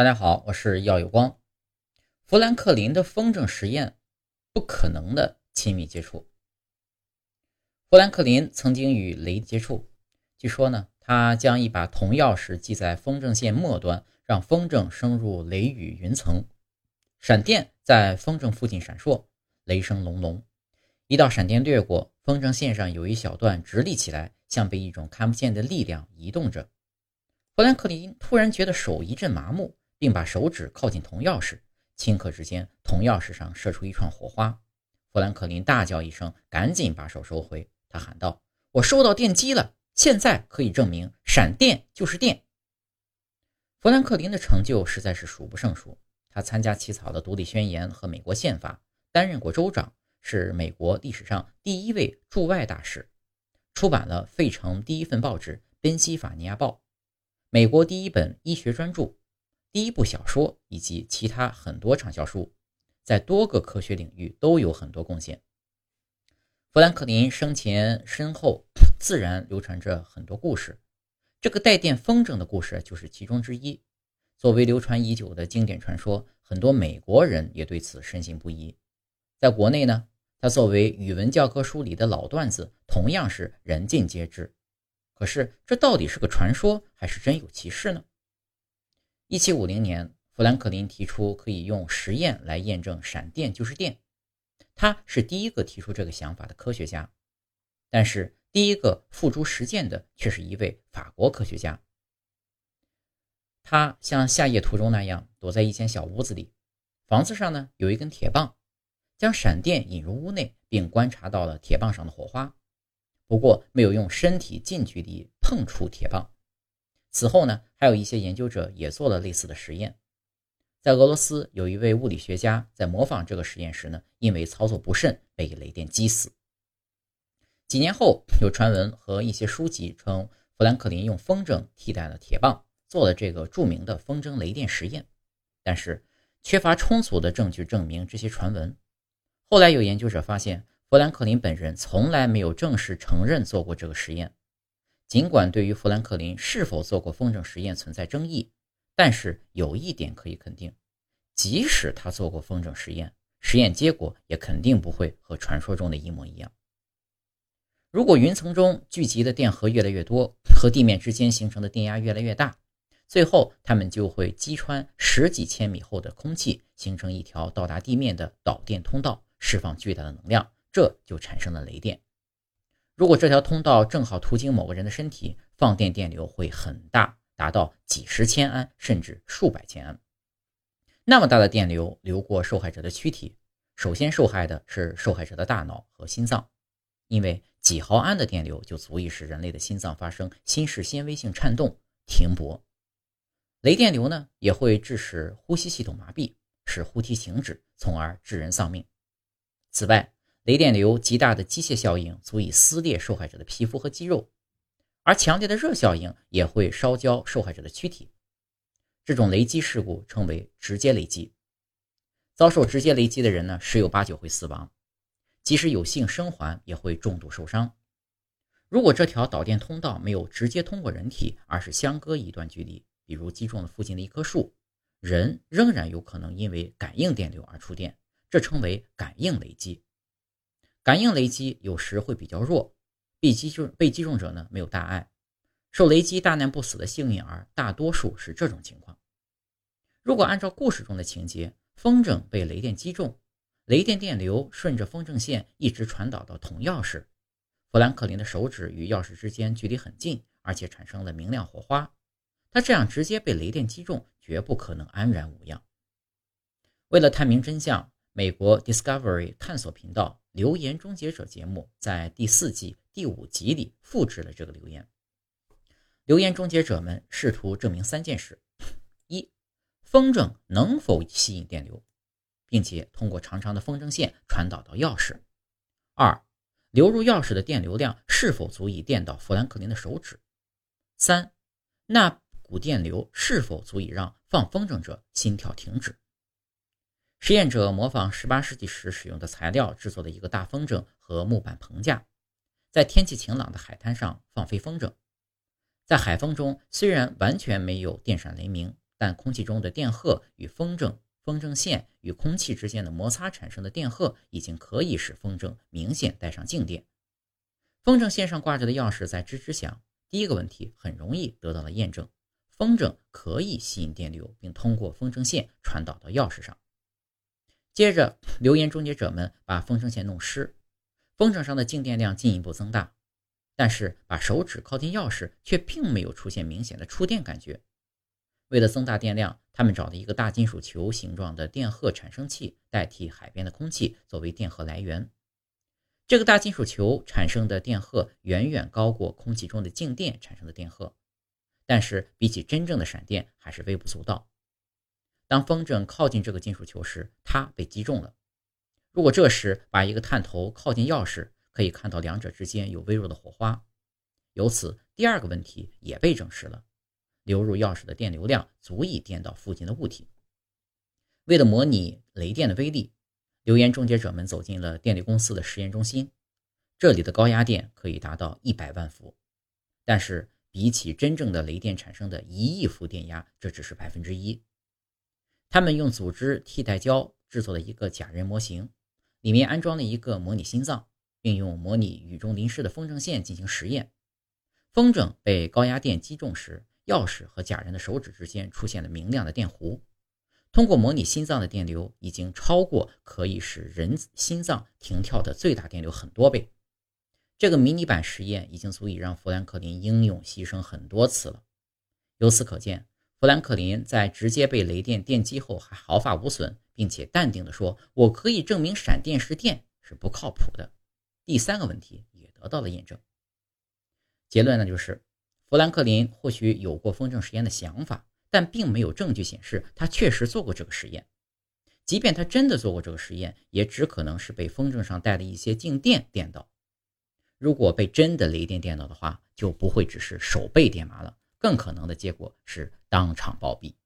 大家好，我是耀有光。富兰克林的风筝实验，不可能的亲密接触。富兰克林曾经与雷接触，据说呢，他将一把铜钥匙系在风筝线末端，让风筝升入雷雨云层，闪电在风筝附近闪烁，雷声隆隆。一道闪电掠过，风筝线上有一小段直立起来，像被一种看不见的力量移动着。富兰克林突然觉得手一阵麻木。并把手指靠近铜钥匙，顷刻之间，铜钥匙上射出一串火花。富兰克林大叫一声，赶紧把手收回。他喊道：“我收到电击了，现在可以证明闪电就是电。”富兰克林的成就实在是数不胜数。他参加起草了独立宣言和美国宪法，担任过州长，是美国历史上第一位驻外大使，出版了费城第一份报纸《宾夕法尼亚报》，美国第一本医学专著。第一部小说以及其他很多畅销书，在多个科学领域都有很多贡献。富兰克林生前身后自然流传着很多故事，这个带电风筝的故事就是其中之一。作为流传已久的经典传说，很多美国人也对此深信不疑。在国内呢，它作为语文教科书里的老段子，同样是人尽皆知。可是，这到底是个传说，还是真有其事呢？一七五零年，富兰克林提出可以用实验来验证闪电就是电，他是第一个提出这个想法的科学家。但是，第一个付诸实践的却是一位法国科学家。他像下页图中那样，躲在一间小屋子里，房子上呢有一根铁棒，将闪电引入屋内，并观察到了铁棒上的火花，不过没有用身体近距离碰触铁棒。此后呢，还有一些研究者也做了类似的实验。在俄罗斯，有一位物理学家在模仿这个实验时呢，因为操作不慎被雷电击死。几年后，有传闻和一些书籍称，富兰克林用风筝替代了铁棒，做了这个著名的风筝雷电实验。但是，缺乏充足的证据证明这些传闻。后来有研究者发现，富兰克林本人从来没有正式承认做过这个实验。尽管对于富兰克林是否做过风筝实验存在争议，但是有一点可以肯定：即使他做过风筝实验，实验结果也肯定不会和传说中的一模一样。如果云层中聚集的电荷越来越多，和地面之间形成的电压越来越大，最后它们就会击穿十几千米厚的空气，形成一条到达地面的导电通道，释放巨大的能量，这就产生了雷电。如果这条通道正好途经某个人的身体，放电电流会很大，达到几十千安甚至数百千安。那么大的电流流过受害者的躯体，首先受害的是受害者的大脑和心脏，因为几毫安的电流就足以使人类的心脏发生心室纤维性颤动停泊。雷电流呢，也会致使呼吸系统麻痹，使呼吸停止，从而致人丧命。此外，雷电流极大的机械效应足以撕裂受害者的皮肤和肌肉，而强烈的热效应也会烧焦受害者的躯体。这种雷击事故称为直接雷击。遭受直接雷击的人呢，十有八九会死亡，即使有幸生还，也会重度受伤。如果这条导电通道没有直接通过人体，而是相隔一段距离，比如击中了附近的一棵树，人仍然有可能因为感应电流而触电，这称为感应雷击。感应雷击有时会比较弱，被击中被击中者呢没有大碍，受雷击大难不死的幸运儿大多数是这种情况。如果按照故事中的情节，风筝被雷电击中，雷电电流顺着风筝线一直传导到铜钥匙，富兰克林的手指与钥匙之间距离很近，而且产生了明亮火花，他这样直接被雷电击中，绝不可能安然无恙。为了探明真相，美国 Discovery 探索频道。留言终结者节目在第四季第五集里复制了这个留言。留言终结者们试图证明三件事：一、风筝能否吸引电流，并且通过长长的风筝线传导到钥匙；二、流入钥匙的电流量是否足以电到富兰克林的手指；三、那股电流是否足以让放风筝者心跳停止。实验者模仿18世纪时使用的材料制作的一个大风筝和木板棚架，在天气晴朗的海滩上放飞风筝。在海风中，虽然完全没有电闪雷鸣，但空气中的电荷与风筝、风筝线与空气之间的摩擦产生的电荷已经可以使风筝明显带上静电。风筝线上挂着的钥匙在吱吱响。第一个问题很容易得到了验证，风筝可以吸引电流，并通过风筝线传导到钥匙上。接着，留言终结者们把风筝线弄湿，风筝上的静电量进一步增大，但是把手指靠近钥匙却并没有出现明显的触电感觉。为了增大电量，他们找了一个大金属球形状的电荷产生器代替海边的空气作为电荷来源。这个大金属球产生的电荷远远高过空气中的静电产生的电荷，但是比起真正的闪电还是微不足道。当风筝靠近这个金属球时，它被击中了。如果这时把一个探头靠近钥匙，可以看到两者之间有微弱的火花。由此，第二个问题也被证实了：流入钥匙的电流量足以电到附近的物体。为了模拟雷电的威力。留言终结者们走进了电力公司的实验中心，这里的高压电可以达到一百万伏，但是比起真正的雷电产生的一亿伏电压，这只是百分之一。他们用组织替代胶制作了一个假人模型，里面安装了一个模拟心脏，并用模拟雨中淋湿的风筝线进行实验。风筝被高压电击中时，钥匙和假人的手指之间出现了明亮的电弧。通过模拟心脏的电流已经超过可以使人心脏停跳的最大电流很多倍。这个迷你版实验已经足以让富兰克林英勇牺牲很多次了。由此可见，富兰克林在直接被雷电电击后还毫发无损，并且淡定地说：“我可以证明闪电是电，是不靠谱的。”第三个问题也得到了验证。结论呢，就是富兰克林或许有过风筝实验的想法。但并没有证据显示他确实做过这个实验。即便他真的做过这个实验，也只可能是被风筝上带的一些静电电到。如果被真的雷电电到的话，就不会只是手被电麻了，更可能的结果是当场暴毙。